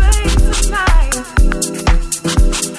place of smile.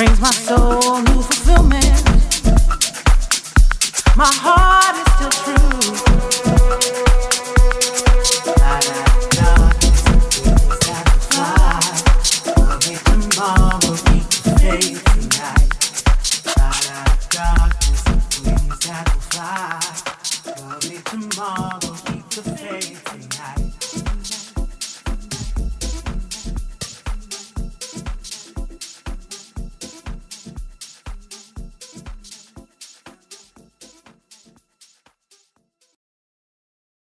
Brings my soul